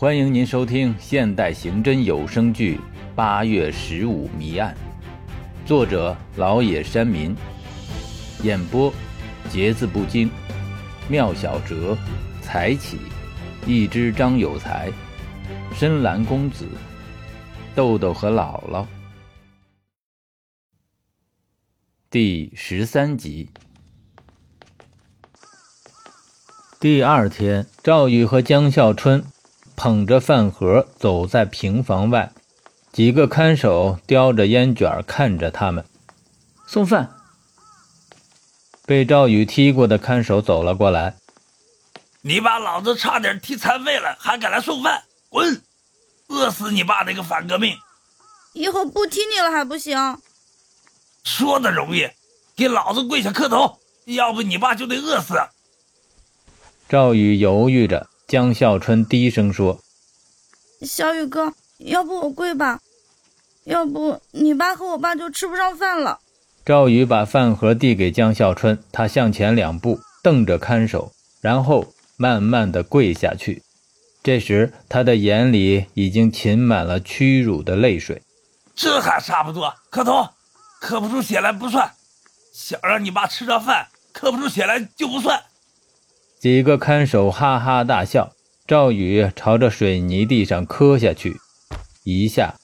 欢迎您收听现代刑侦有声剧《八月十五谜案》，作者老野山民，演播节字不惊，妙小哲，才起，一只张有才，深蓝公子，豆豆和姥姥，第十三集。第二天，赵宇和江孝春。捧着饭盒走在平房外，几个看守叼着烟卷看着他们送饭。被赵宇踢过的看守走了过来：“你把老子差点踢残废了，还敢来送饭？滚！饿死你爸那个反革命！以后不踢你了还不行？说的容易，给老子跪下磕头，要不你爸就得饿死。”赵宇犹豫着。江孝春低声说：“小雨哥，要不我跪吧？要不你爸和我爸就吃不上饭了。”赵宇把饭盒递给江孝春，他向前两步，瞪着看守，然后慢慢的跪下去。这时，他的眼里已经噙满了屈辱的泪水。这还差不多，磕头，磕不出血来不算。想让你爸吃上饭，磕不出血来就不算。几个看守哈哈大笑，赵宇朝着水泥地上磕下去，一下，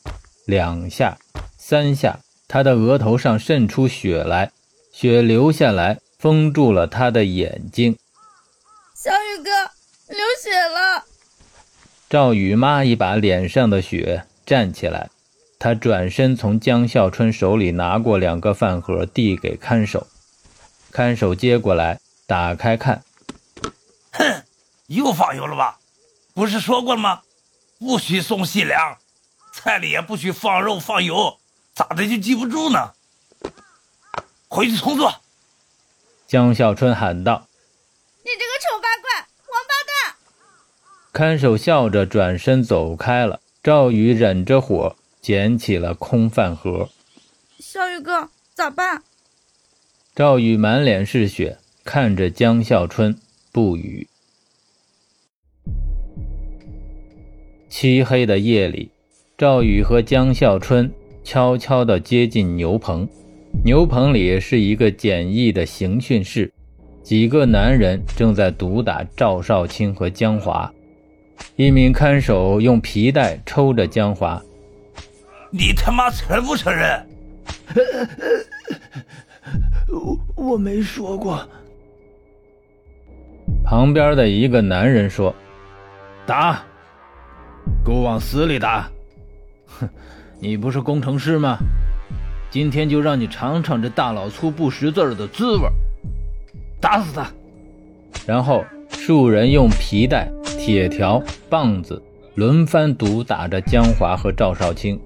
两下，三下，他的额头上渗出血来，血流下来，封住了他的眼睛。小宇哥，流血了！赵宇抹一把脸上的血，站起来，他转身从江孝春手里拿过两个饭盒，递给看守，看守接过来，打开看。哼，又放油了吧？不是说过了吗？不许送细粮，菜里也不许放肉放油，咋的就记不住呢？回去重做。江小春喊道：“你这个丑八怪，王八蛋！”看守笑着转身走开了。赵宇忍着火捡起了空饭盒。小宇哥，咋办？赵宇满脸是血，看着江孝春。不语。漆黑的夜里，赵宇和江孝春悄悄地接近牛棚。牛棚里是一个简易的刑讯室，几个男人正在毒打赵少卿和江华。一名看守用皮带抽着江华：“你他妈承不承认？”“我我没说过。”旁边的一个男人说：“打，给我往死里打！哼，你不是工程师吗？今天就让你尝尝这大老粗不识字的滋味！打死他！”然后数人用皮带、铁条、棒子轮番毒打着江华和赵少卿。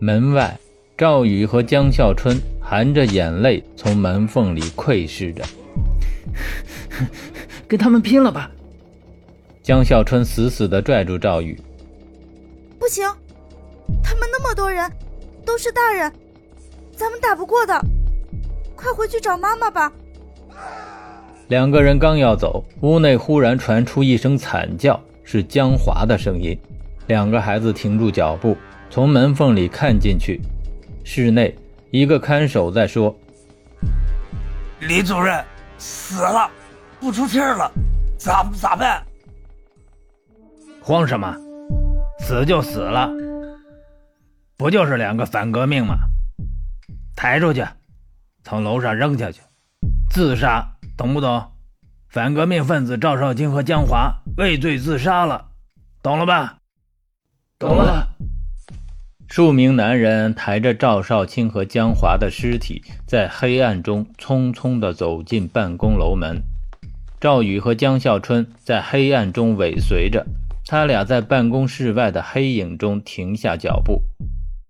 门外，赵宇和江孝春含着眼泪从门缝里窥视着。跟他们拼了吧！江孝春死死地拽住赵宇。不行，他们那么多人，都是大人，咱们打不过的。快回去找妈妈吧。两个人刚要走，屋内忽然传出一声惨叫，是江华的声音。两个孩子停住脚步，从门缝里看进去。室内，一个看守在说：“李主任死了。”不出气了，咋咋办？慌什么？死就死了，不就是两个反革命吗？抬出去，从楼上扔下去，自杀，懂不懂？反革命分子赵少卿和江华畏罪自杀了，懂了吧？懂了。数名男人抬着赵少卿和江华的尸体，在黑暗中匆匆地走进办公楼门。赵宇和江孝春在黑暗中尾随着，他俩在办公室外的黑影中停下脚步。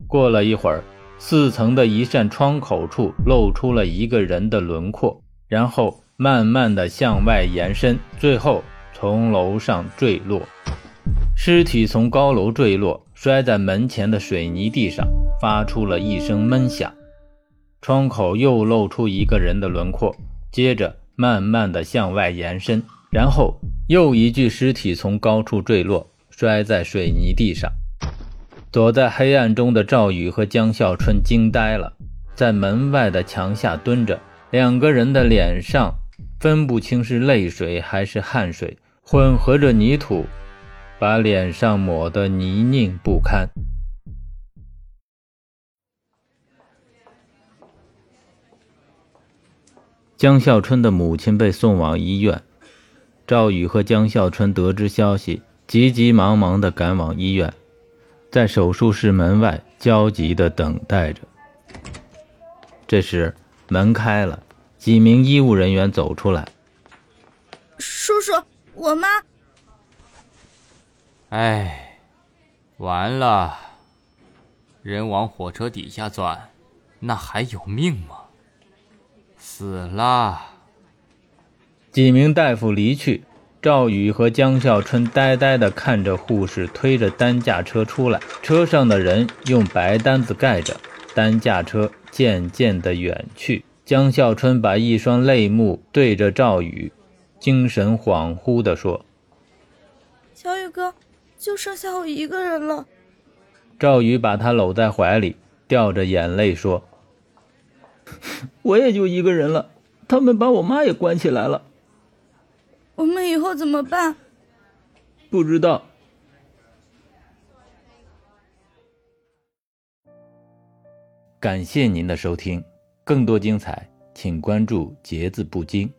过了一会儿，四层的一扇窗口处露出了一个人的轮廓，然后慢慢的向外延伸，最后从楼上坠落。尸体从高楼坠落，摔在门前的水泥地上，发出了一声闷响。窗口又露出一个人的轮廓，接着。慢慢的向外延伸，然后又一具尸体从高处坠落，摔在水泥地上。躲在黑暗中的赵宇和江笑春惊呆了，在门外的墙下蹲着，两个人的脸上分不清是泪水还是汗水，混合着泥土，把脸上抹得泥泞不堪。江笑春的母亲被送往医院，赵宇和江笑春得知消息，急急忙忙地赶往医院。在手术室门外焦急地等待着。这时，门开了，几名医务人员走出来。叔叔，我妈……哎，完了！人往火车底下钻，那还有命吗？死了！几名大夫离去。赵宇和江笑春呆呆地看着护士推着担架车出来，车上的人用白单子盖着，担架车渐渐地远去。江笑春把一双泪目对着赵宇，精神恍惚地说：“小宇哥，就剩下我一个人了。”赵宇把他搂在怀里，掉着眼泪说：“ 我也就一个人了，他们把我妈也关起来了。”我们以后怎么办？不知道。感谢您的收听，更多精彩，请关注“节字不惊”。